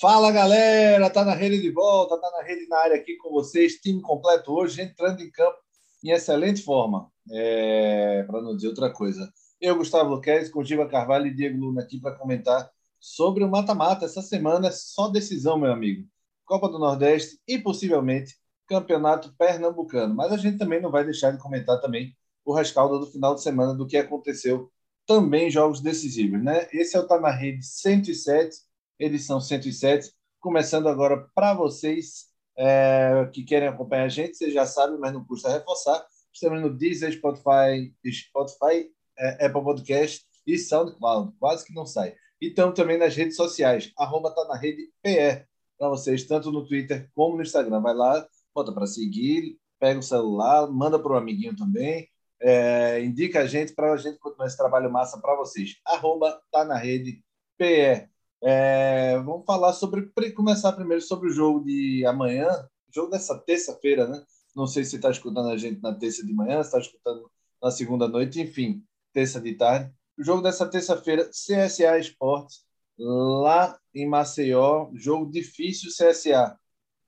Fala galera, tá na rede de volta, tá na rede na área aqui com vocês, time completo hoje, entrando em campo em excelente forma, é, para não dizer outra coisa. Eu, Gustavo Luquez, com Giva Carvalho e Diego Luna aqui para comentar sobre o mata-mata. Essa semana é só decisão, meu amigo. Copa do Nordeste e possivelmente Campeonato Pernambucano. Mas a gente também não vai deixar de comentar também o rescaldo do final de semana do que aconteceu também jogos decisivos, né? Esse é o Tá na Rede 107 edição 107, começando agora para vocês é, que querem acompanhar a gente, vocês já sabem, mas não custa reforçar. Estamos no Deezer, Spotify, Spotify é, Apple Podcast e SoundCloud, quase que não sai. E estamos também nas redes sociais, arroba tá na rede PR, para vocês, tanto no Twitter como no Instagram. Vai lá, bota para seguir, pega o celular, manda para o amiguinho também, é, indica a gente para a gente continuar esse trabalho massa para vocês. Arroba tá na rede PR. É, vamos falar sobre. Começar primeiro sobre o jogo de amanhã, jogo dessa terça-feira, né? Não sei se está escutando a gente na terça de manhã, está escutando na segunda noite, enfim, terça de tarde. O jogo dessa terça-feira, CSA Esportes, lá em Maceió, jogo difícil CSA.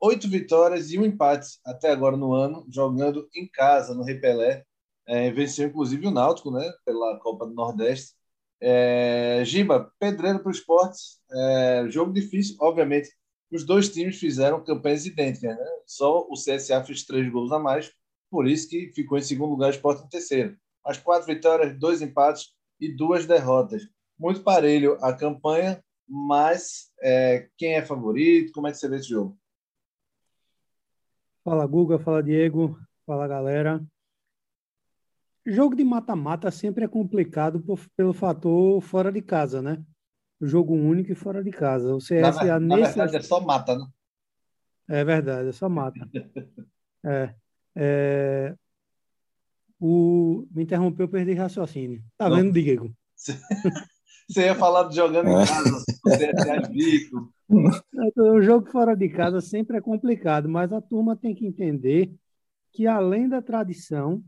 Oito vitórias e um empate até agora no ano, jogando em casa, no Repelé. É, venceu inclusive o Náutico, né? Pela Copa do Nordeste. É, Giba, pedreiro para o esporte, é, jogo difícil, obviamente. Os dois times fizeram campanhas idênticas, né? Só o CSA fez três gols a mais, por isso que ficou em segundo lugar, o esporte em terceiro. As quatro vitórias, dois empates e duas derrotas. Muito parelho a campanha, mas é, quem é favorito? Como é que você vê esse jogo? Fala Guga, fala Diego, fala galera. Jogo de mata-mata sempre é complicado por, pelo fator fora de casa, né? Jogo único e fora de casa. O CSA na, na nesse... verdade é só mata, né? É verdade, é só mata. é, é... O... Me interrompeu, perdi raciocínio. Tá Não. vendo, Diego? Você ia falar de jogando em casa, CSA Vico. O jogo fora de casa sempre é complicado, mas a turma tem que entender que além da tradição,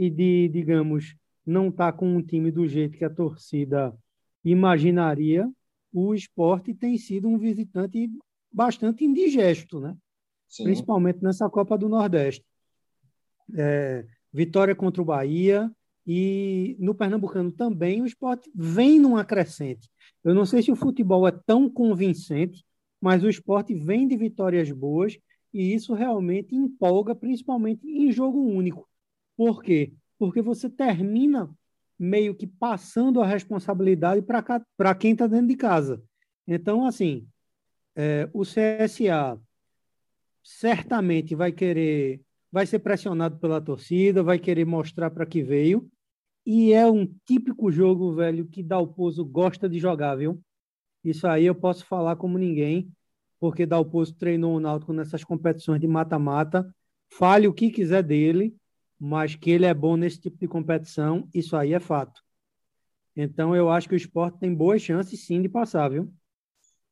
e de, digamos, não estar tá com um time do jeito que a torcida imaginaria, o esporte tem sido um visitante bastante indigesto, né? Sim. Principalmente nessa Copa do Nordeste. É, vitória contra o Bahia e no Pernambucano também o esporte vem numa crescente. Eu não sei se o futebol é tão convincente, mas o esporte vem de vitórias boas e isso realmente empolga, principalmente em jogo único. Por quê? Porque você termina meio que passando a responsabilidade para quem está dentro de casa. Então, assim, é, o CSA certamente vai querer, vai ser pressionado pela torcida, vai querer mostrar para que veio. E é um típico jogo, velho, que Dalpozo gosta de jogar, viu? Isso aí eu posso falar como ninguém, porque Dalpozo treinou o Náutico nessas competições de mata-mata. Fale o que quiser dele, mas que ele é bom nesse tipo de competição, isso aí é fato. Então, eu acho que o esporte tem boas chances, sim, de passar, viu?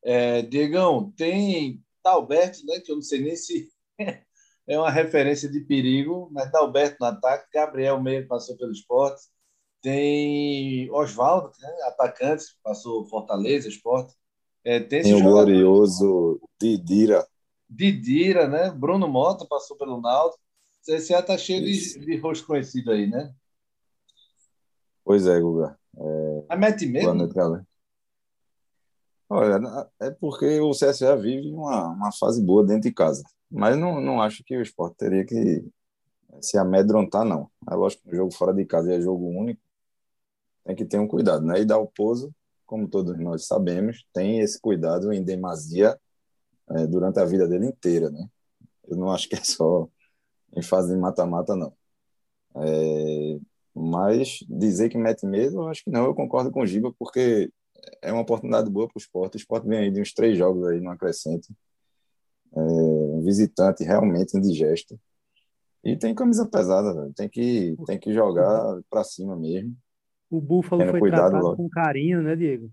É, Diegão, tem Dalberto, né, que eu não sei nem se é uma referência de perigo, mas Dalberto no ataque, Gabriel meio passou pelo esporte, tem Oswaldo, né, atacante, passou Fortaleza, esporte. É, tem, tem o glorioso Didira. Didira, né? Bruno Mota passou pelo Naldo. CSA tá cheio de, de rosto conhecido aí, né? Pois é, Guga. É... A mete mesmo? Olha, é porque o CSA vive uma, uma fase boa dentro de casa. Mas não, não acho que o esporte teria que se amedrontar, não. É lógico que um jogo fora de casa é jogo único. Tem que ter um cuidado, né? E dar o pouso, como todos nós sabemos, tem esse cuidado em demasia é, durante a vida dele inteira, né? Eu não acho que é só em fase de mata-mata, não. É, mas dizer que mete medo, eu acho que não. Eu concordo com o Giba, porque é uma oportunidade boa para o esporte. O esporte vem aí de uns três jogos aí no acrescente. É, um visitante realmente indigesto. E tem camisa pesada, velho. Tem que, tem que jogar para cima mesmo. O Búfalo foi cuidado, tratado logo. com carinho, né, Diego?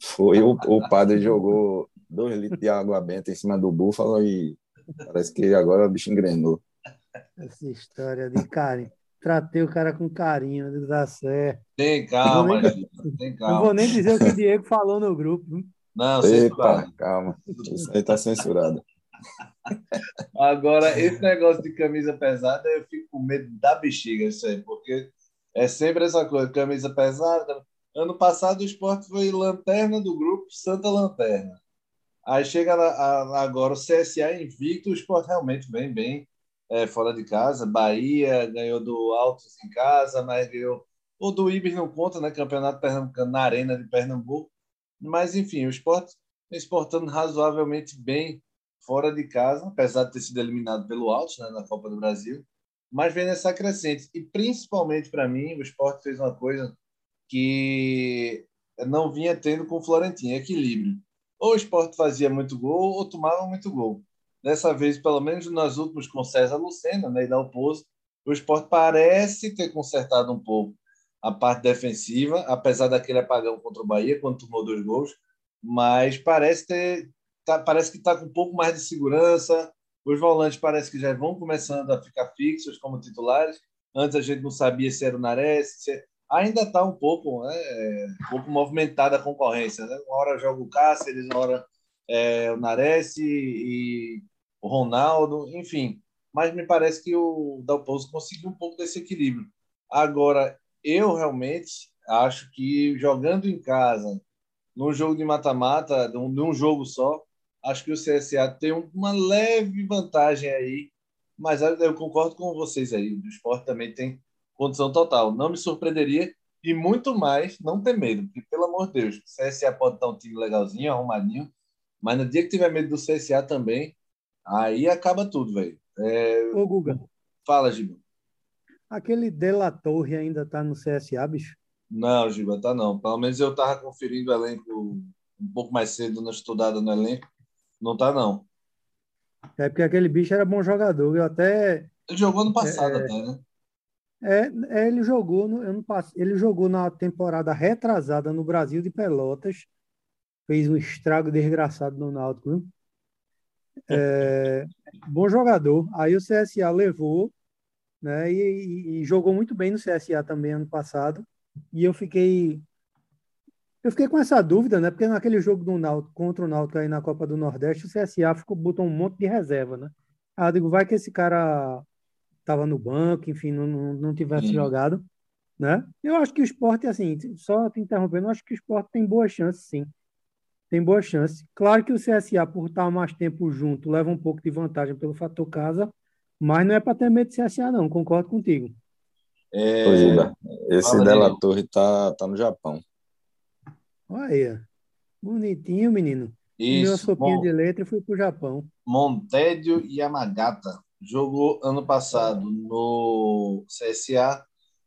Foi. O, o padre jogou dois litros de água benta em cima do Búfalo e Parece que agora o bicho engrenou. Essa história de carinho. Tratei o cara com carinho, não dá certo. Tem calma, nem... tem calma. Não vou nem dizer o que o Diego falou no grupo. Não, Epa, calma. Isso aí está censurado. Agora, esse negócio de camisa pesada, eu fico com medo da bexiga, isso aí, porque é sempre essa coisa, camisa pesada. Ano passado o esporte foi lanterna do grupo, Santa Lanterna. Aí chega agora o CSA invicto, o esporte realmente vem bem é, fora de casa. Bahia ganhou do Altos em casa, mas ganhou. O do Ibis não conta, né? Campeonato Pernambucano na Arena de Pernambuco. Mas, enfim, o esporte exportando razoavelmente bem fora de casa, apesar de ter sido eliminado pelo Altos né, na Copa do Brasil. Mas vem nessa crescente. E, principalmente para mim, o esporte fez uma coisa que não vinha tendo com o Florentino, equilíbrio. Ou o esporte fazia muito gol ou tomava muito gol. Dessa vez, pelo menos nas últimas com César Lucena né, e da Oposto, o esporte parece ter consertado um pouco a parte defensiva, apesar daquele apagão contra o Bahia, quando tomou dois gols, mas parece ter tá, parece que está com um pouco mais de segurança. Os volantes parece que já vão começando a ficar fixos como titulares. Antes a gente não sabia se era o Nares, se... ainda está um pouco, né, um pouco movimentada a concorrência. Né? Uma hora joga o Cáceres, uma hora é, o Nares e o Ronaldo, enfim. Mas me parece que o Dalpozo conseguiu um pouco desse equilíbrio. Agora, eu realmente acho que jogando em casa, num jogo de mata-mata, num jogo só, acho que o CSA tem uma leve vantagem aí, mas eu concordo com vocês aí. O esporte também tem condição total. Não me surpreenderia e muito mais não ter medo, porque, pelo amor de Deus, o CSA pode estar um time legalzinho, arrumadinho, mas no dia que tiver medo do CSA também, Aí acaba tudo, velho. É... Ô, Guga. Fala, Giba. Aquele Dela Torre ainda tá no CSA, bicho? Não, Giba, tá não. Pelo menos eu tava conferindo o elenco um pouco mais cedo na estudada no elenco. Não tá, não. É porque aquele bicho era bom jogador. Eu até. Ele jogou no passado, é, até, né? É, é ele jogou no, eu não ele jogou na temporada retrasada no Brasil de Pelotas. Fez um estrago desgraçado no Náutico? É, bom jogador. Aí o CSA levou, né? E, e, jogou muito bem no CSA também ano passado. E eu fiquei eu fiquei com essa dúvida, né? Porque naquele jogo do Náutico contra o Náutico aí na Copa do Nordeste, o CSA ficou botou um monte de reserva, né? Ah, digo, vai que esse cara tava no banco, enfim, não, não, não tivesse Sim. jogado, né? Eu acho que o esporte, assim, só te interrompendo, eu acho que o esporte tem boa chance, sim tem boa chance. Claro que o CSA, por estar mais tempo junto, leva um pouco de vantagem pelo fator casa, mas não é para ter medo de CSA, não, concordo contigo. É... esse Della Torre tá, tá no Japão. Olha aí, bonitinho, menino. Isso, Meu sopinha Mon... de letra e fui para o Japão. Montédio Yamagata jogou ano passado no CSA,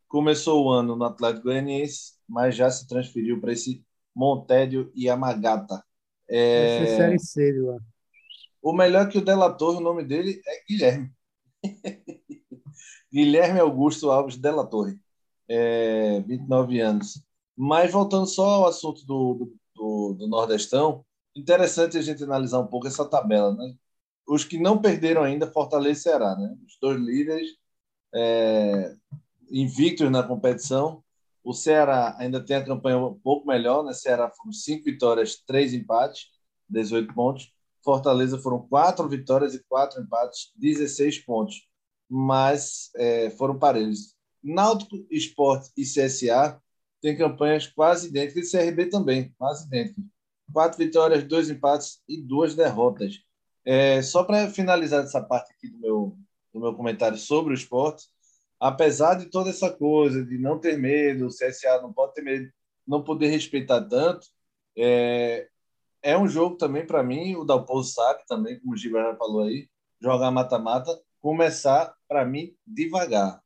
começou o ano no Atlético Goianiense, mas já se transferiu para esse Montédio e Amagata. É... série C lá. O melhor que o Delator, o nome dele é Guilherme. Guilherme Augusto Alves Della Torre, é, 29 anos. Mas voltando só ao assunto do, do, do, Nordestão, interessante a gente analisar um pouco essa tabela. Né? Os que não perderam ainda, Fortaleza Ceará. Né? Os dois líderes é, invictos na competição, o Ceará ainda tem a campanha um pouco melhor, né? Ceará foram cinco vitórias, três empates, 18 pontos. Fortaleza foram quatro vitórias e quatro empates, 16 pontos. Mas é, foram parelhos. Náutico, Esporte e CSA têm campanhas quase idênticas, e CRB também, quase idênticas. Quatro vitórias, dois empates e duas derrotas. É, só para finalizar essa parte aqui do meu, do meu comentário sobre o esporte, apesar de toda essa coisa de não ter medo, o CSA não pode ter medo, não poder respeitar tanto, é, é um jogo também para mim, o Dalpozo sabe também, como o Gilberto falou aí, jogar mata-mata, começar para mim devagar,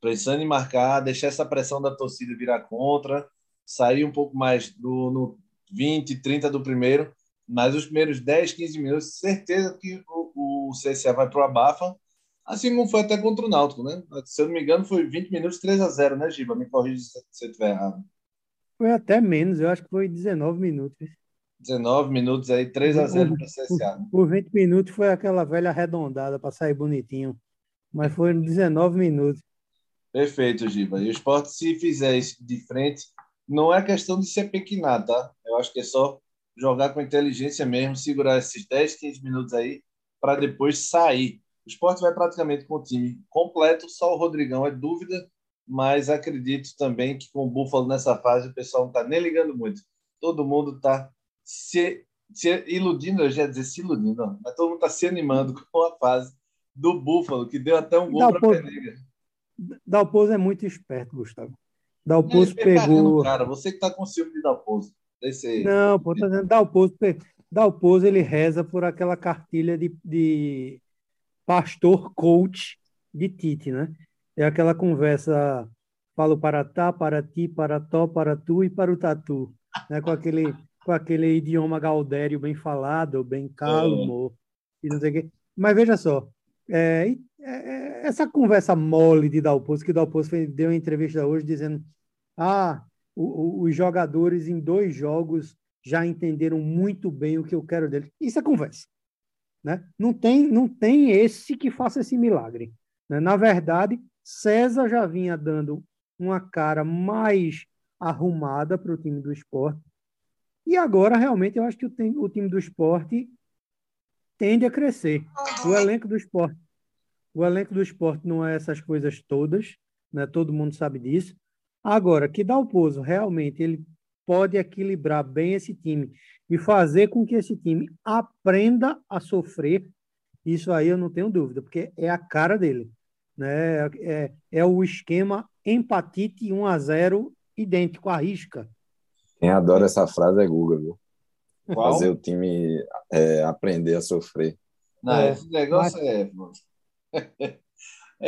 pensando em marcar, deixar essa pressão da torcida virar contra, sair um pouco mais do no 20, 30 do primeiro, mas os primeiros 10, 15 minutos, certeza que o, o CSA vai para o abafa Assim como foi até contra o Náutico, né? Se eu não me engano, foi 20 minutos 3 a 0 né, Giba? Me corrija se eu estiver errado. Foi até menos, eu acho que foi 19 minutos. 19 minutos aí, 3 a 0 para o CSA. Né? Por 20 minutos foi aquela velha arredondada para sair bonitinho. Mas foi 19 minutos. Perfeito, Giba. E o esporte, se fizer isso de frente, não é questão de ser pequenar, tá? Eu acho que é só jogar com inteligência mesmo, segurar esses 10, 15 minutos aí para depois sair. O esporte vai praticamente com o time completo, só o Rodrigão é dúvida, mas acredito também que com o Búfalo nessa fase o pessoal não está nem ligando muito. Todo mundo está se, se iludindo, eu já ia dizer se iludindo, mas todo mundo está se animando com a fase do Búfalo, que deu até um gol para a Penega. Dalpozo é muito esperto, Gustavo. Dalpozo pegou. Cara, você que está com ciúme de Dalpozo. Esse... Não, pô, tá dizendo Dalpozo. Dalpozo ele reza por aquela cartilha de, de pastor coach de Tite, né? É aquela conversa, falo para tá, para ti, para tó, para tu e para o tatu, né? Com aquele com aquele idioma gaudério bem falado, bem calmo, é. e não sei o quê. Mas veja só, é, é, essa conversa mole de Dalpozo, que Dalpozo deu uma entrevista hoje dizendo ah, o, o, os jogadores em dois jogos já entenderam muito bem o que eu quero deles. Isso é conversa. Né? Não, tem, não tem esse que faça esse milagre. Né? Na verdade, César já vinha dando uma cara mais arrumada para o time do esporte. E agora, realmente, eu acho que o, tem, o time do esporte tende a crescer. O elenco do esporte. O elenco do esporte não é essas coisas todas, né? todo mundo sabe disso. Agora, que Dalpozo realmente ele pode equilibrar bem esse time e fazer com que esse time aprenda a sofrer, isso aí eu não tenho dúvida, porque é a cara dele. Né? É, é o esquema empatite 1 a 0 idêntico à risca. Quem adora essa frase é Guga, viu? Qual? Fazer o time é, aprender a sofrer. Não, é, esse negócio mas... é.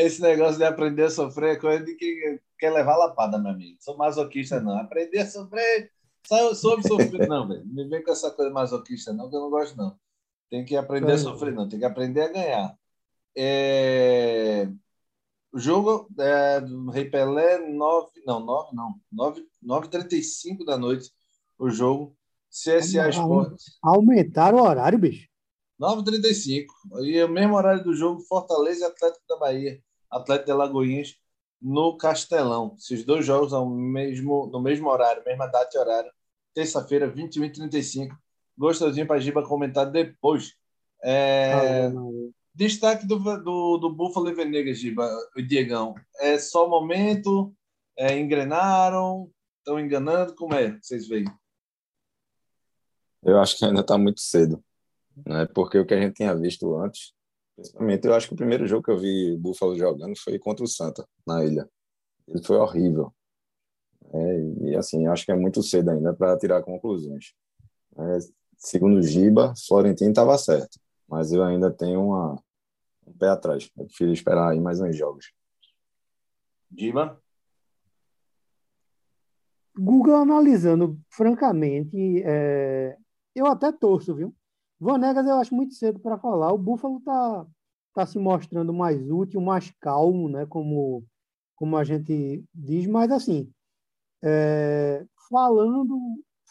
esse negócio de aprender a sofrer é coisa de quem quer levar lapada, meu amigo. Sou masoquista, não. Aprender a sofrer. Só soube sofrer, não, velho. Me vem com essa coisa masoquista, não, que eu não gosto, não. Tem que aprender a sofrer, não. Tem que aprender a ganhar. É... O jogo é, do Rei Pelé, 9, não, 9 não, 9, 9h35 da noite, o jogo. CSA Esportes. Aumentaram o horário, bicho. 9h35. E o mesmo horário do jogo, Fortaleza e Atlético da Bahia. Atlético de Lagoinhas no Castelão. Esses dois jogos ao mesmo, no mesmo horário, mesma data e horário. Terça-feira, 21 h 35 Gostosinho para Giba comentar depois. É, destaque do, do, do Buffalo e Venega, Giba, o Diegão. É só momento? É, engrenaram? Estão enganando? Como é? Vocês veem? Eu acho que ainda está muito cedo. Né? Porque o que a gente tinha visto antes Principalmente, eu acho que o primeiro jogo que eu vi o Buffalo jogando foi contra o Santa, na ilha. Ele foi horrível. É, e assim, acho que é muito cedo ainda para tirar conclusões. É, segundo o Giba, Florentino estava certo, mas eu ainda tenho uma, um pé atrás. Eu prefiro esperar aí mais uns jogos. Giba? Google analisando francamente, é... eu até torço, viu? Vanegas eu acho muito cedo para falar. O Buffalo está tá se mostrando mais útil, mais calmo, né? Como, como a gente diz, mas assim, é, falando,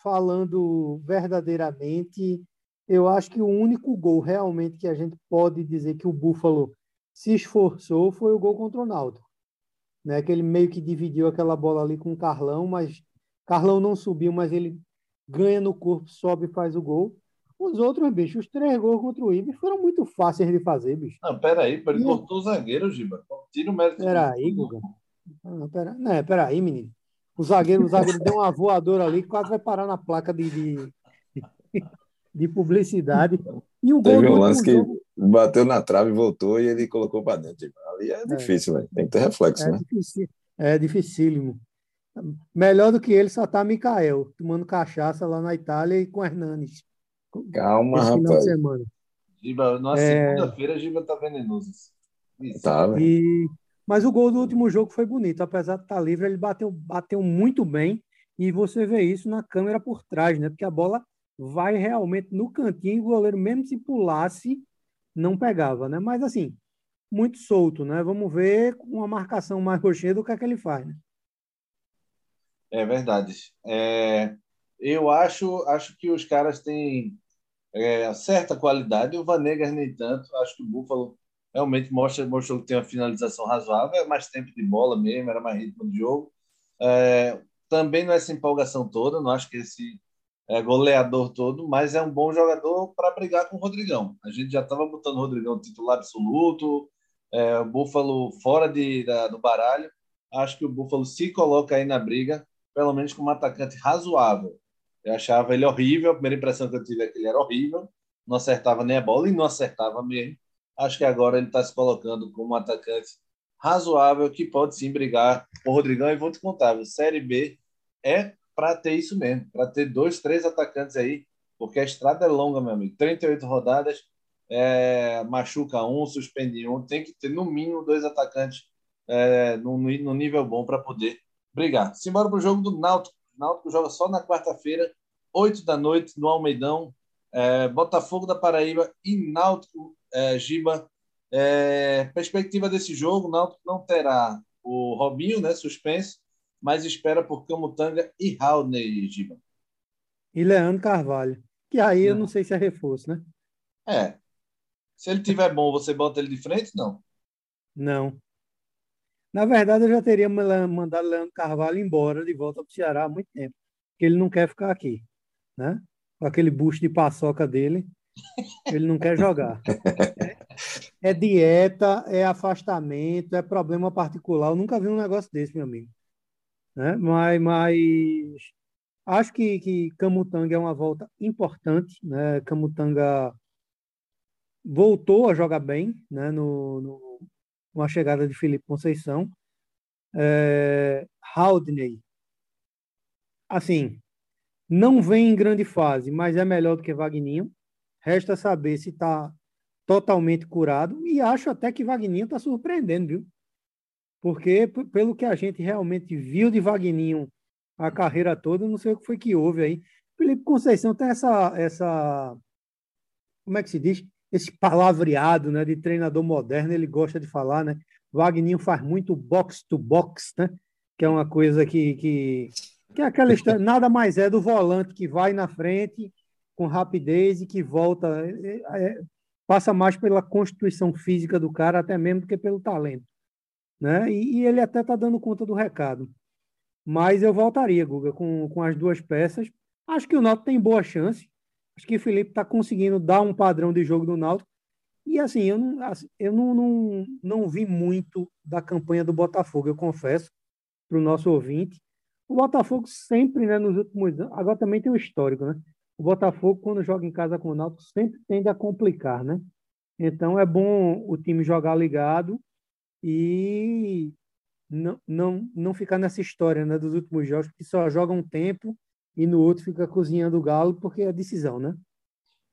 falando verdadeiramente, eu acho que o único gol realmente que a gente pode dizer que o Buffalo se esforçou foi o gol contra o Náutico. Né? Que ele meio que dividiu aquela bola ali com o Carlão, mas Carlão não subiu, mas ele ganha no corpo, sobe e faz o gol. Os outros, bicho, os três gols contra o Ibe foram muito fáceis de fazer, bicho. Não, peraí, ele e... cortou o zagueiro, Giba. Tira o mérito. Peraí, Guga. Não, pera... Não, peraí, menino. O zagueiro, o zagueiro deu uma voadora ali, quase vai parar na placa de, de, de publicidade. E o Teve um lance que jogo... bateu na trave, voltou e ele colocou para dentro. Ali é, é. difícil, velho. Tem que ter reflexo, é né? Difícil. É dificílimo. Melhor do que ele só tá Mikael, tomando cachaça lá na Itália e com Hernanes. Calma, esse rapaz. semana. Giba, na é... segunda-feira, Giba tá venenoso. Isso. Tá, e... Mas o gol do último jogo foi bonito. Apesar de estar tá livre, ele bateu, bateu muito bem. E você vê isso na câmera por trás, né? Porque a bola vai realmente no cantinho e o goleiro, mesmo se pulasse, não pegava, né? Mas assim, muito solto, né? Vamos ver com uma marcação mais rocheira o que é que ele faz, né? É verdade. É, eu acho, acho que os caras têm é, certa qualidade. O Vanegas nem tanto. Acho que o Buffalo realmente mostra, mostrou que tem uma finalização razoável, é mais tempo de bola mesmo, era mais ritmo de jogo. É, também não é essa empolgação toda, não acho que esse é goleador todo, mas é um bom jogador para brigar com o Rodrigão. A gente já estava botando o Rodrigão titular absoluto, é, o Búfalo fora de, da, do baralho. Acho que o Búfalo se coloca aí na briga, pelo menos como um atacante razoável. Eu achava ele horrível, a primeira impressão que eu tive é que ele era horrível, não acertava nem a bola e não acertava mesmo. Acho que agora ele está se colocando como um atacante razoável que pode sim brigar com o Rodrigão. E vou te contar, a Série B é para ter isso mesmo, para ter dois, três atacantes aí, porque a estrada é longa, meu amigo. 38 rodadas, é, machuca um, suspende um, tem que ter no mínimo dois atacantes é, no, no nível bom para poder brigar. Simbora para o jogo do Náutico. O Náutico joga só na quarta-feira, 8 da noite, no Almeidão. É, Botafogo da Paraíba e Náutico é, Giba. É, perspectiva desse jogo, o Náutico não terá o Robinho, né, suspenso, mas espera por Camutanga e Haldney, Giba. E Leandro Carvalho, que aí eu não sei se é reforço, né? É. Se ele tiver bom, você bota ele de frente? Não. Não. Na verdade, eu já teria mandado Leandro Carvalho embora de volta para o Ceará há muito tempo, porque ele não quer ficar aqui, né? Com aquele bucho de paçoca dele, ele não quer jogar. É, é dieta, é afastamento, é problema particular. Eu nunca vi um negócio desse, meu amigo né? Mas, mas acho que, que Camutanga é uma volta importante, né? Camutanga voltou a jogar bem, né? No, no com a chegada de Felipe Conceição. É, Haldney, assim, não vem em grande fase, mas é melhor do que Vagninho. Resta saber se está totalmente curado. E acho até que Vagninho está surpreendendo, viu? Porque, pelo que a gente realmente viu de Vagninho a carreira toda, não sei o que foi que houve aí. Felipe Conceição tem essa, essa como é que se diz? Esse palavreado né, de treinador moderno, ele gosta de falar, né? Wagninho faz muito box to box, né? Que é uma coisa que, que, que é aquela história, nada mais é do volante que vai na frente com rapidez e que volta, é, é, passa mais pela constituição física do cara até mesmo do que pelo talento né? E, e ele até está dando conta do recado. Mas eu voltaria, Guga, com, com as duas peças. Acho que o Náutico tem boa chance. Acho que o Felipe está conseguindo dar um padrão de jogo do Náutico. E assim, eu não, eu não, não, não vi muito da campanha do Botafogo, eu confesso, para o nosso ouvinte. O Botafogo sempre, né, nos últimos anos, agora também tem o histórico, né? O Botafogo, quando joga em casa com o Náutico, sempre tende a complicar, né? Então é bom o time jogar ligado e não, não, não ficar nessa história né, dos últimos jogos, que só joga um tempo e no outro fica cozinhando o galo porque é decisão, né?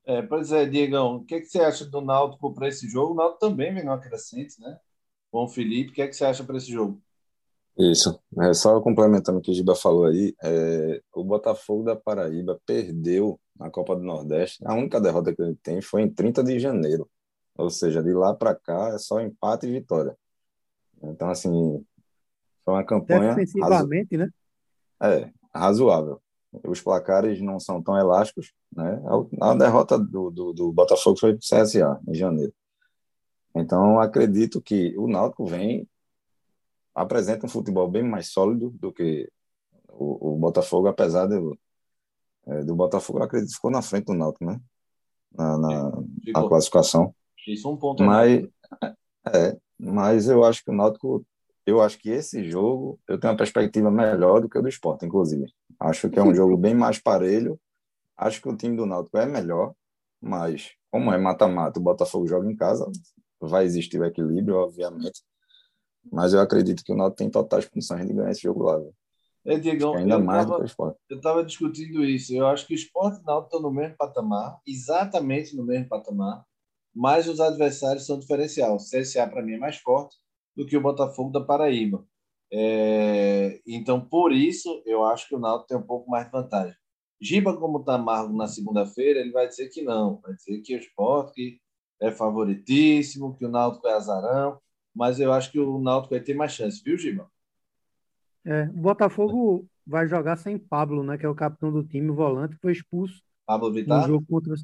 É, pois é, Diegão, o que, é que você acha do Náutico para esse jogo? O Náutico também vem no crescente, né? Bom, Felipe, o que, é que você acha para esse jogo? Isso, é, só complementando o que o Giba falou aí, é, o Botafogo da Paraíba perdeu na Copa do Nordeste, a única derrota que ele tem foi em 30 de janeiro, ou seja, de lá para cá é só empate e vitória. Então, assim, foi uma campanha. Defensivamente, razo... né? É, razoável. Os placares não são tão elásticos, né? A derrota do, do, do Botafogo foi para o CSA, em janeiro. Então, acredito que o Náutico vem, apresenta um futebol bem mais sólido do que o, o Botafogo, apesar de, é, do Botafogo, eu acredito que ficou na frente do Náutico, né? Na, na, na classificação. Isso é um ponto. Mas, é, mas eu acho que o Náutico, eu acho que esse jogo eu tenho uma perspectiva melhor do que o do Sport, inclusive. Acho que é um jogo bem mais parelho. Acho que o time do Náutico é melhor, mas como é mata-mata, o Botafogo joga em casa, vai existir o equilíbrio, obviamente. Mas eu acredito que o Náutico tem totais condições de ganhar esse jogo lá. É, Diego, ainda mais tava, do que o Sport. Eu estava discutindo isso. Eu acho que o Sport e o Náutico estão no mesmo patamar, exatamente no mesmo patamar mas os adversários são diferencial. O CSA, para mim, é mais forte do que o Botafogo da Paraíba. É, então, por isso, eu acho que o Náutico tem um pouco mais de vantagem. Giba, como está amargo na segunda-feira, ele vai dizer que não. Vai dizer que o esporte é favoritíssimo, que o Náutico é azarão. Mas eu acho que o Náutico vai ter mais chance, viu, Giba? É, o Botafogo vai jogar sem Pablo, né, que é o capitão do time, o volante, foi expulso Pablo Vittar? no jogo contra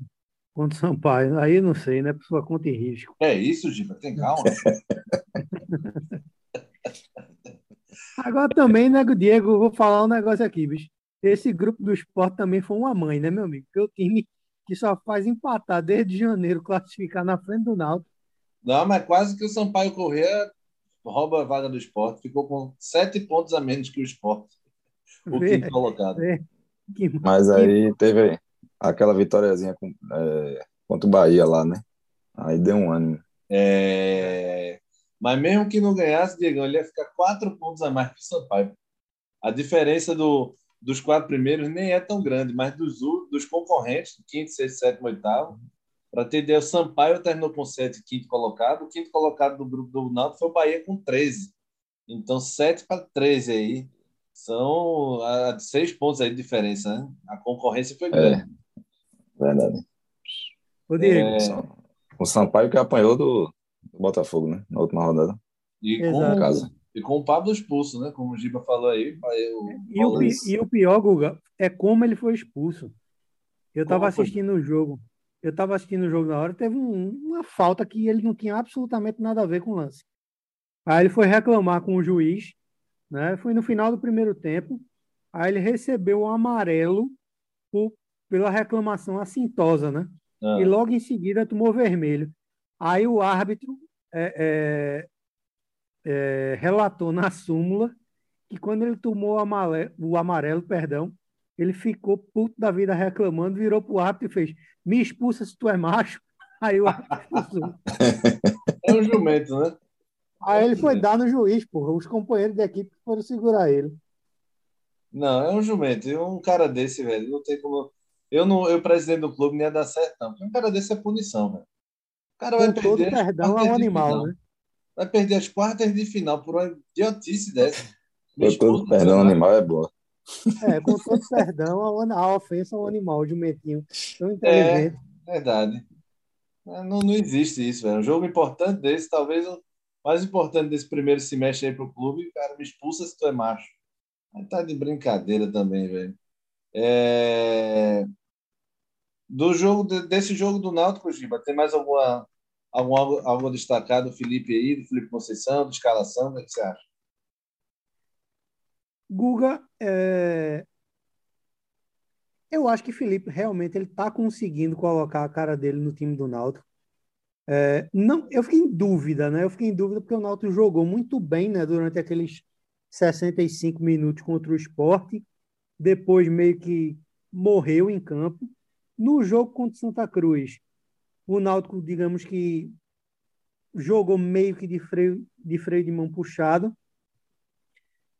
Contra o Sampaio. Aí não sei, né? Por sua conta e risco. É isso, Giba, tem calma. Agora também, né, Diego, vou falar um negócio aqui, bicho. esse grupo do esporte também foi uma mãe, né, meu amigo? Porque o time que só faz empatar desde janeiro, classificar na frente do Náutico. Não, mas quase que o Sampaio Corrêa rouba a vaga do esporte. Ficou com sete pontos a menos que o esporte. O Vê, quinto colocado. Vê. Que, mas aí teve aquela vitóriazinha com, é, contra o Bahia lá, né? Aí deu um ânimo. É... Mas mesmo que não ganhasse, Diegão, ele ia ficar quatro pontos a mais que o Sampaio. A diferença do, dos quatro primeiros nem é tão grande, mas dos, dos concorrentes, quinto, sexto, sétimo, oitavo, para ter ideia, o Sampaio terminou com sete, quinto colocado. O quinto colocado do grupo do Náutico foi o Bahia com 13. Então, sete para 13 aí. São a, seis pontos aí de diferença, né? A concorrência foi grande. É, verdade. O Diego. É... O Sampaio que apanhou do Botafogo, né? Na última rodada. E com, casa. e com o Pablo expulso, né? Como o Giba falou aí. Eu, e, o, e o pior, Guga, é como ele foi expulso. Eu estava assistindo o jogo. Eu estava assistindo o jogo na hora, teve um, uma falta que ele não tinha absolutamente nada a ver com o lance. Aí ele foi reclamar com o juiz, né? Foi no final do primeiro tempo. Aí ele recebeu o um por, pela reclamação assintosa, né? Ah. E logo em seguida tomou vermelho. Aí o árbitro é, é, é, relatou na súmula que quando ele tomou o amarelo, o amarelo, perdão, ele ficou puto da vida reclamando, virou pro árbitro e fez: Me expulsa se tu é macho. Aí o árbitro expulsou. É um jumento, né? Aí ele foi dar no juiz, porra. Os companheiros da equipe foram segurar ele. Não, é um jumento. E um cara desse, velho, não tem como. Eu, não, eu presidente do clube, não ia dar certo, não. Porque um cara desse é punição, velho. O cara vai Com todo perder. perdão, é um animal, né? Vai perder as quartas de final por uma idiotice dessa. Com todo perdão, animal é boa. É, com todo perdão, a, a ofensa é um animal de um metinho tão inteligente. É, verdade. É, não, não existe isso, velho. Um jogo importante desse, talvez o mais importante desse primeiro semestre aí pro clube, cara, me expulsa se tu é macho. Aí tá de brincadeira também, velho. É... Do jogo, desse jogo do Náutico, Giba, tem mais alguma, algum, algo destacado do Felipe aí, do Felipe Conceição, de escalação, o que você acha? Guga, é... eu acho que Felipe realmente ele está conseguindo colocar a cara dele no time do Náutico. É... não, eu fiquei em dúvida, né? Eu fiquei em dúvida porque o Náutico jogou muito bem, né? Durante aqueles 65 minutos contra o Esporte, depois meio que morreu em campo. No jogo contra Santa Cruz, o Náutico, digamos que jogou meio que de freio de, freio de mão puxado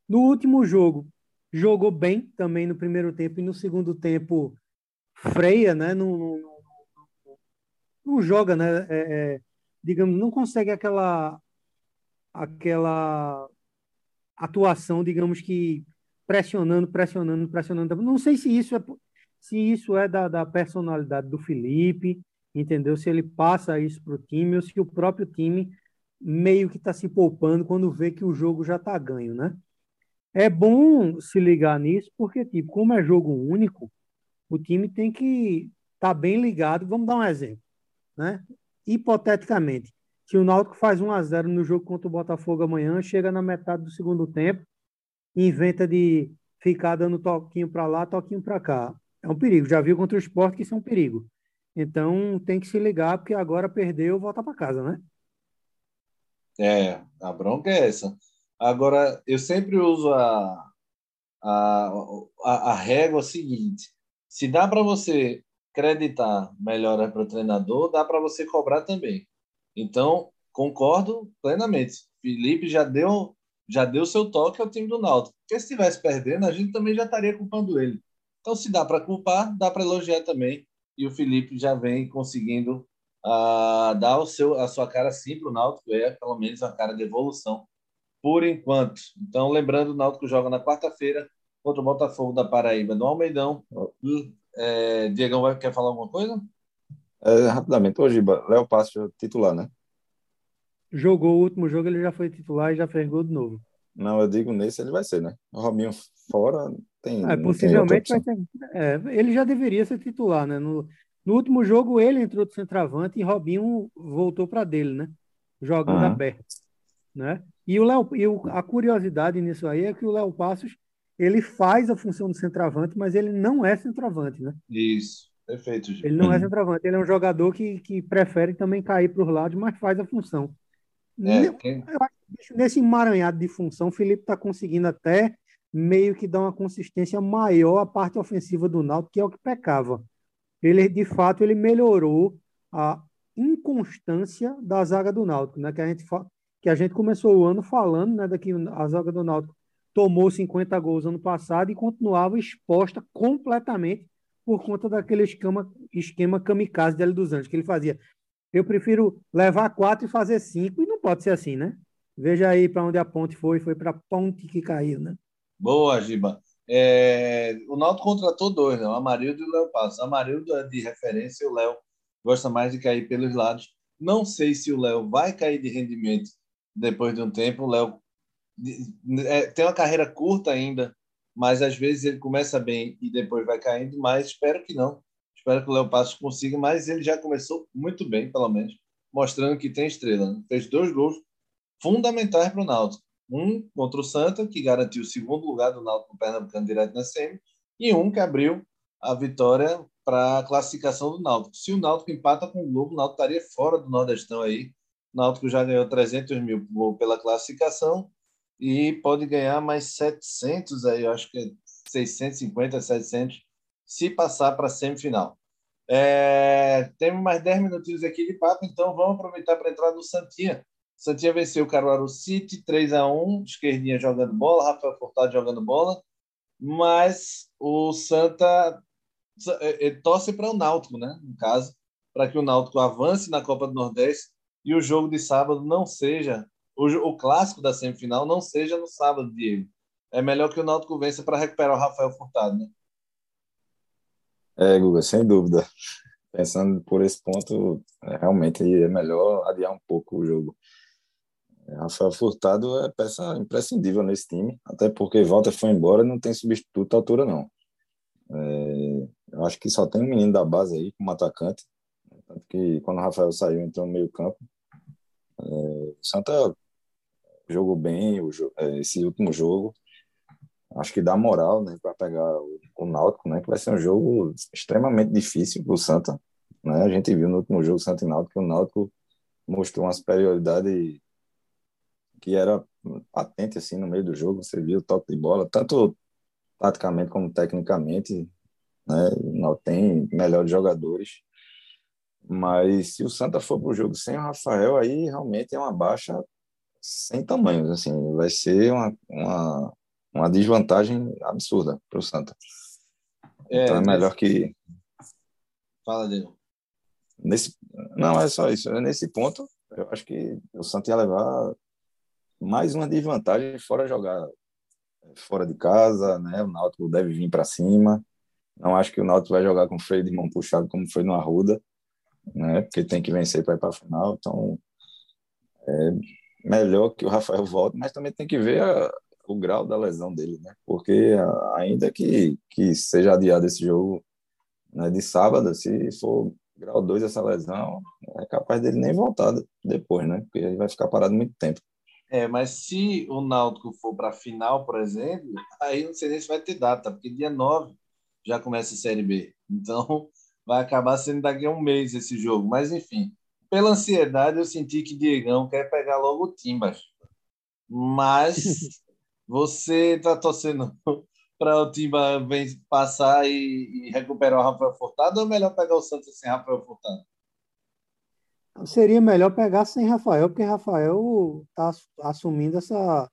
no último jogo, jogou bem também no primeiro tempo e no segundo tempo freia, né? Não, não, não joga, né? É, é, digamos, não consegue aquela aquela atuação, digamos que pressionando, pressionando, pressionando. Não sei se isso é se isso é da, da personalidade do Felipe, entendeu? Se ele passa isso para o time ou se o próprio time meio que está se poupando quando vê que o jogo já está ganho, né? É bom se ligar nisso, porque, tipo, como é jogo único, o time tem que estar tá bem ligado. Vamos dar um exemplo, né? Hipoteticamente, se o Náutico faz 1 a 0 no jogo contra o Botafogo amanhã, chega na metade do segundo tempo, inventa de ficar dando toquinho para lá, toquinho para cá. É um perigo. Já viu contra o esporte que isso é um perigo. Então tem que se ligar, porque agora perdeu, volta para casa, né? É, a bronca é essa. Agora, eu sempre uso a, a, a, a régua seguinte: se dá para você acreditar melhor para o treinador, dá para você cobrar também. Então, concordo plenamente. Felipe já deu já deu seu toque ao time do Náutico. Porque se estivesse perdendo, a gente também já estaria culpando ele. Então, se dá para culpar, dá para elogiar também. E o Felipe já vem conseguindo uh, dar o seu, a sua cara sim para o Náutico, é pelo menos uma cara de evolução por enquanto. Então, lembrando, o Náutico joga na quarta-feira contra o Botafogo da Paraíba no Almeidão. E, é, Diegão vai, quer falar alguma coisa? É, rapidamente, hoje, Léo Passo titular, né? Jogou o último jogo, ele já foi titular e já fez gol de novo. Não, eu digo nesse ele vai ser, né? O Robinho fora tem. É, possivelmente tem vai ser. É, ele já deveria ser titular, né? No, no último jogo ele entrou de centroavante e Robinho voltou para dele, né? Jogando uhum. aberto, né? E, o Léo, e o, a curiosidade nisso aí é que o Léo Passos ele faz a função do centroavante, mas ele não é centroavante, né? Isso, perfeito. Gil. Ele não é centroavante, ele é um jogador que, que prefere também cair para os lados, mas faz a função. É, quem... Eu acho nesse emaranhado de função, o Felipe está conseguindo até meio que dar uma consistência maior à parte ofensiva do Náutico, que é o que pecava. Ele, de fato, ele melhorou a inconstância da zaga do Náutico, né? Que a gente, que a gente começou o ano falando, né? Daqui a zaga do Náutico tomou 50 gols ano passado e continuava exposta completamente por conta daquele esquema, esquema kamikaze de L dos Anjos, que ele fazia. Eu prefiro levar quatro e fazer cinco, e não pode ser assim, né? Veja aí para onde a ponte foi, foi para a ponte que caiu, né? Boa, Giba. É, o Náutico contratou dois, né? o Amarildo e o Léo Passos. O Amarildo é de referência o Léo gosta mais de cair pelos lados. Não sei se o Léo vai cair de rendimento depois de um tempo. O Léo é, tem uma carreira curta ainda, mas às vezes ele começa bem e depois vai caindo, mas espero que não. Espero que o Léo Passos consiga, mas ele já começou muito bem, pelo menos, mostrando que tem estrela. Né? Fez dois gols fundamentais para o Náutico. Um contra o Santa, que garantiu o segundo lugar do Náutico no Pernambucano direto na semi, e um que abriu a vitória para a classificação do Náutico. Se o Náutico empata com o Globo, o Náutico estaria fora do Nordestão aí. O Náutico já ganhou 300 mil pela classificação e pode ganhar mais 700 aí, eu acho que é 650, 700, se passar para a semifinal. É, temos mais 10 minutinhos aqui de papo, então vamos aproveitar para entrar no Santinha. Santinha venceu o Caruaru City 3 a 1 esquerdinha jogando bola, Rafael Furtado jogando bola, mas o Santa é, é, torce para o Náutico, né? No caso, para que o Náutico avance na Copa do Nordeste e o jogo de sábado não seja o, o clássico da semifinal não seja no sábado, Diego. É melhor que o Náutico vença para recuperar o Rafael Furtado, né? É, Guga, sem dúvida. Pensando por esse ponto, é, realmente é melhor adiar um pouco o jogo. É, Rafael Furtado é peça imprescindível nesse time, até porque Walter foi embora não tem substituto à altura, não. É, eu acho que só tem um menino da base aí como atacante, tanto que quando o Rafael saiu, entrou no meio campo. É, o Santa jogou bem o, é, esse último jogo. Acho que dá moral né, para pegar o, o Náutico, né, que vai ser um jogo extremamente difícil para o Santa. Né? A gente viu no último jogo Santa e Náutico que o Náutico mostrou uma superioridade que era patente assim no meio do jogo. Você viu o toque de bola, tanto taticamente como tecnicamente. Né? Não tem melhores jogadores. Mas se o Santa for para o jogo sem o Rafael, aí realmente é uma baixa sem tamanhos, assim, vai ser uma, uma, uma desvantagem absurda para o Santa. É, então é melhor que. Fala, Diego. Nesse... Não, é só isso. Nesse ponto, eu acho que o Santa ia levar mais uma desvantagem fora jogar fora de casa, né? O Náutico deve vir para cima. Não acho que o Náutico vai jogar com freio de mão puxado como foi no Arruda, né? Porque tem que vencer para ir para a final. Então, é, melhor que o Rafael volte, mas também tem que ver a, o grau da lesão dele, né? Porque ainda que, que seja adiado esse jogo né, de sábado, se for grau 2 essa lesão, é capaz dele nem voltar depois, né? Porque ele vai ficar parado muito tempo. É, mas se o Náutico for para a final, por exemplo, aí não sei nem se vai ter data, porque dia 9 já começa a Série B. Então, vai acabar sendo daqui a um mês esse jogo. Mas, enfim, pela ansiedade, eu senti que Diegão quer pegar logo o Timbas. Mas você está torcendo para o Timba passar e, e, recuperar o Rafael Furtado ou é melhor pegar o Santos sem Rafael Furtado? Seria melhor pegar sem Rafael, porque Rafael está assumindo essa,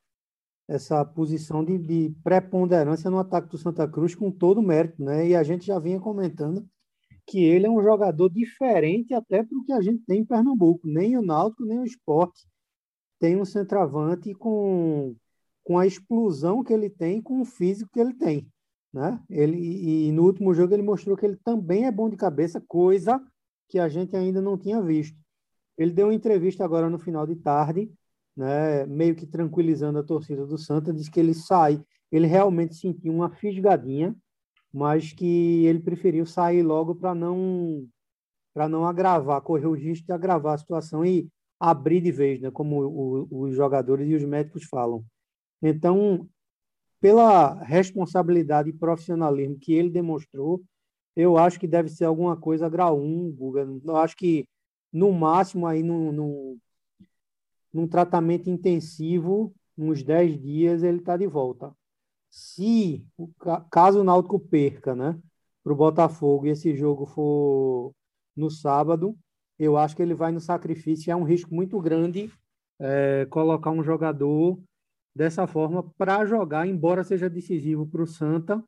essa posição de, de preponderância no ataque do Santa Cruz com todo o mérito, né? E a gente já vinha comentando que ele é um jogador diferente até para o que a gente tem em Pernambuco. Nem o Náutico, nem o Esporte tem um centroavante com, com a explosão que ele tem, com o físico que ele tem. Né? Ele, e, e no último jogo ele mostrou que ele também é bom de cabeça, coisa que a gente ainda não tinha visto. Ele deu uma entrevista agora no final de tarde, né, meio que tranquilizando a torcida do Santa, disse que ele sai, ele realmente sentiu uma fisgadinha mas que ele preferiu sair logo para não para não agravar, correr o risco de agravar a situação e abrir de vez, né, como o, os jogadores e os médicos falam. Então, pela responsabilidade e profissionalismo que ele demonstrou, eu acho que deve ser alguma coisa grau 1, Guga. Eu acho que, no máximo, aí no, no, num tratamento intensivo, uns 10 dias, ele está de volta. Se, caso o Náutico perca, né, para o Botafogo e esse jogo for no sábado, eu acho que ele vai no sacrifício. É um risco muito grande é, colocar um jogador dessa forma para jogar, embora seja decisivo para o Santa,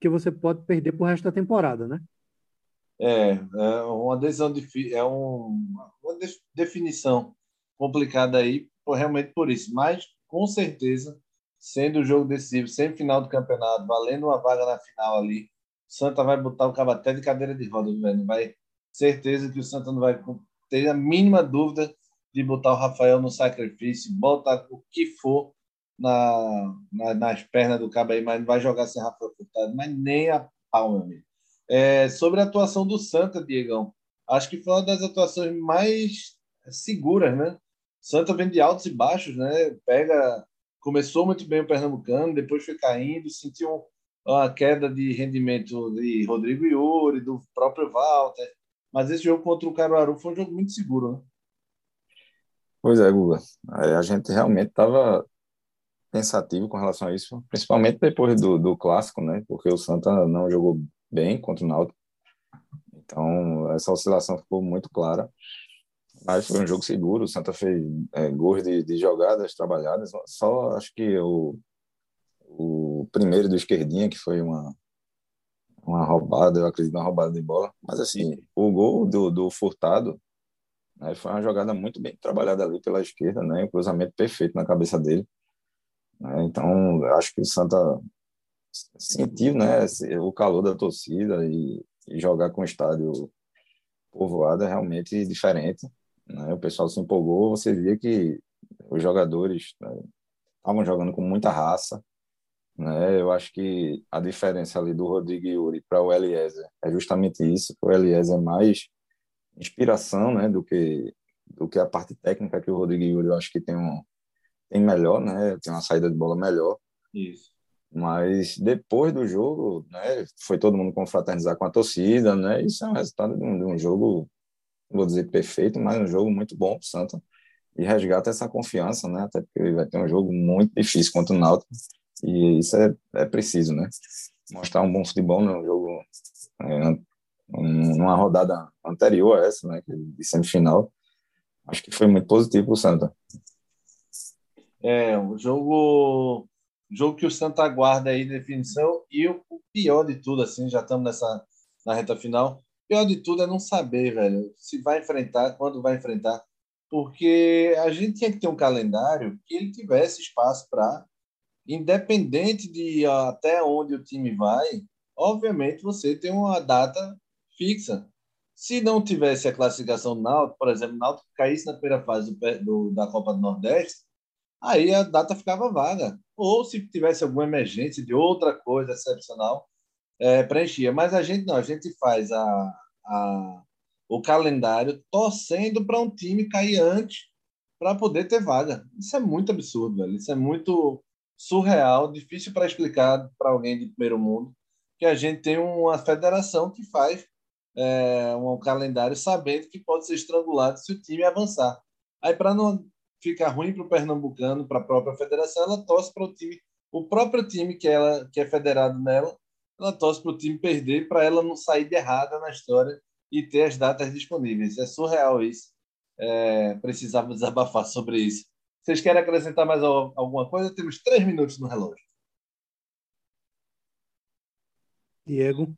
que você pode perder para o resto da temporada, né? É, é uma decisão é um, uma definição complicada aí, realmente por isso. Mas com certeza, sendo o jogo decisivo, sem final do campeonato, valendo uma vaga na final ali, Santa vai botar o Cabaté de cadeira de rodas, velho. Vai certeza que o Santa não vai ter a mínima dúvida de botar o Rafael no sacrifício, bota o que for na, na, nas pernas do cabo aí, mas não vai jogar sem Rafael Furtado, mas nem a pau, meu amigo. É, sobre a atuação do Santa, Diegão, acho que foi uma das atuações mais seguras, né? Santa vem de altos e baixos, né? Pega, começou muito bem o Pernambucano, depois foi caindo, sentiu uma queda de rendimento de Rodrigo Iuri, do próprio Walter. Mas esse jogo contra o Caruaru foi um jogo muito seguro, né? Pois é, Guga. A gente realmente estava pensativo com relação a isso, principalmente depois do, do clássico, né? Porque o Santa não jogou bem contra o Náutico. Então, essa oscilação ficou muito clara. Mas foi um jogo seguro. O Santa fez é, gols de, de jogadas trabalhadas. Só acho que o, o primeiro do esquerdinha, que foi uma, uma roubada, eu acredito, uma roubada de bola. Mas, assim, o gol do, do Furtado né, foi uma jogada muito bem trabalhada ali pela esquerda, né? Um cruzamento perfeito na cabeça dele. Né? Então, acho que o Santa sentiu né, o calor da torcida e, e jogar com o estádio povoado é realmente diferente. Né? O pessoal se empolgou, você via que os jogadores estavam né, jogando com muita raça. Né? Eu acho que a diferença ali do Rodrigo Yuri para o Eliezer é justamente isso. O Eliezer é mais inspiração né, do que do que a parte técnica que o Rodrigo Yuri eu acho que tem um tem melhor, né? Tem uma saída de bola melhor. Isso. Mas depois do jogo, né, foi todo mundo confraternizar com a torcida, né? Isso é um resultado de um, de um jogo, vou dizer perfeito, mas um jogo muito bom para o Santa e resgata essa confiança, né? Até porque vai ter um jogo muito difícil contra o Náutico e isso é, é preciso, né? Mostrar um bom futebol no jogo, é, numa rodada anterior a essa, né? De semifinal, acho que foi muito positivo para o Santa. É, um jogo, jogo que o Santa aguarda aí definição e o, pior de tudo, assim, já estamos nessa na reta final. Pior de tudo é não saber, velho, se vai enfrentar, quando vai enfrentar, porque a gente tinha que ter um calendário que ele tivesse espaço para, independente de até onde o time vai, obviamente você tem uma data fixa. Se não tivesse a classificação do Náutico, por exemplo, o Náutico caísse na primeira fase do, do, da Copa do Nordeste, aí a data ficava vaga. Ou se tivesse alguma emergência de outra coisa excepcional, é, preenchia. Mas a gente não, a gente faz a, a, o calendário torcendo para um time cair antes para poder ter vaga. Isso é muito absurdo, velho. Isso é muito surreal, difícil para explicar para alguém de primeiro mundo que a gente tem uma federação que faz é, um calendário sabendo que pode ser estrangulado se o time avançar. Aí, para não fica ruim para o pernambucano, para a própria federação, ela torce para o time, o próprio time que ela que é federado nela, ela torce para o time perder para ela não sair de errada na história e ter as datas disponíveis. É surreal isso. É, precisava desabafar sobre isso. Vocês querem acrescentar mais alguma coisa? Temos três minutos no relógio. Diego?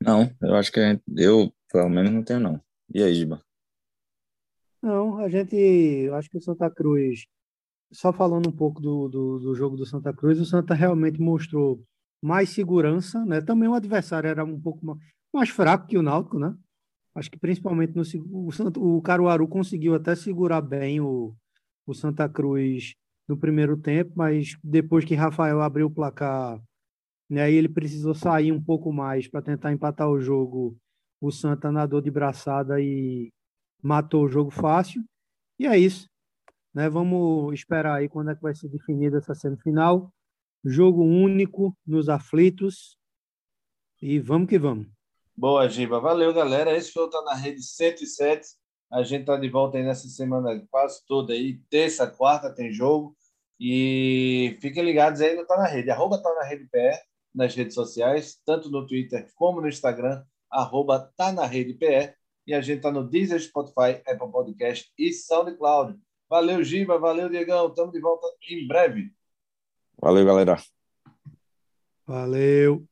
Não, eu acho que eu, pelo menos, não tenho, não. E aí, Giba? Não, a gente, acho que o Santa Cruz, só falando um pouco do, do, do jogo do Santa Cruz, o Santa realmente mostrou mais segurança, né? Também o adversário era um pouco mais fraco que o Náutico, né? Acho que principalmente no o, Santa, o Caruaru conseguiu até segurar bem o, o Santa Cruz no primeiro tempo, mas depois que Rafael abriu o placar, né, ele precisou sair um pouco mais para tentar empatar o jogo. O Santa nadou de braçada e matou o jogo fácil. E é isso. Né? Vamos esperar aí quando é que vai ser definida essa semifinal. jogo único nos aflitos. E vamos que vamos. Boa, Giba. Valeu, galera. Esse foi o Tá na Rede 107. A gente tá de volta aí nessa semana quase toda aí. Terça, quarta tem jogo. E fiquem ligados aí no Tá na Rede. Arroba Tá na Rede PR nas redes sociais, tanto no Twitter como no Instagram. Arroba Tá na Rede PR. E a gente tá no Deezer, Spotify, Apple Podcast e SoundCloud. Valeu, Giba. Valeu, Diegão. Estamos de volta em breve. Valeu, galera. Valeu.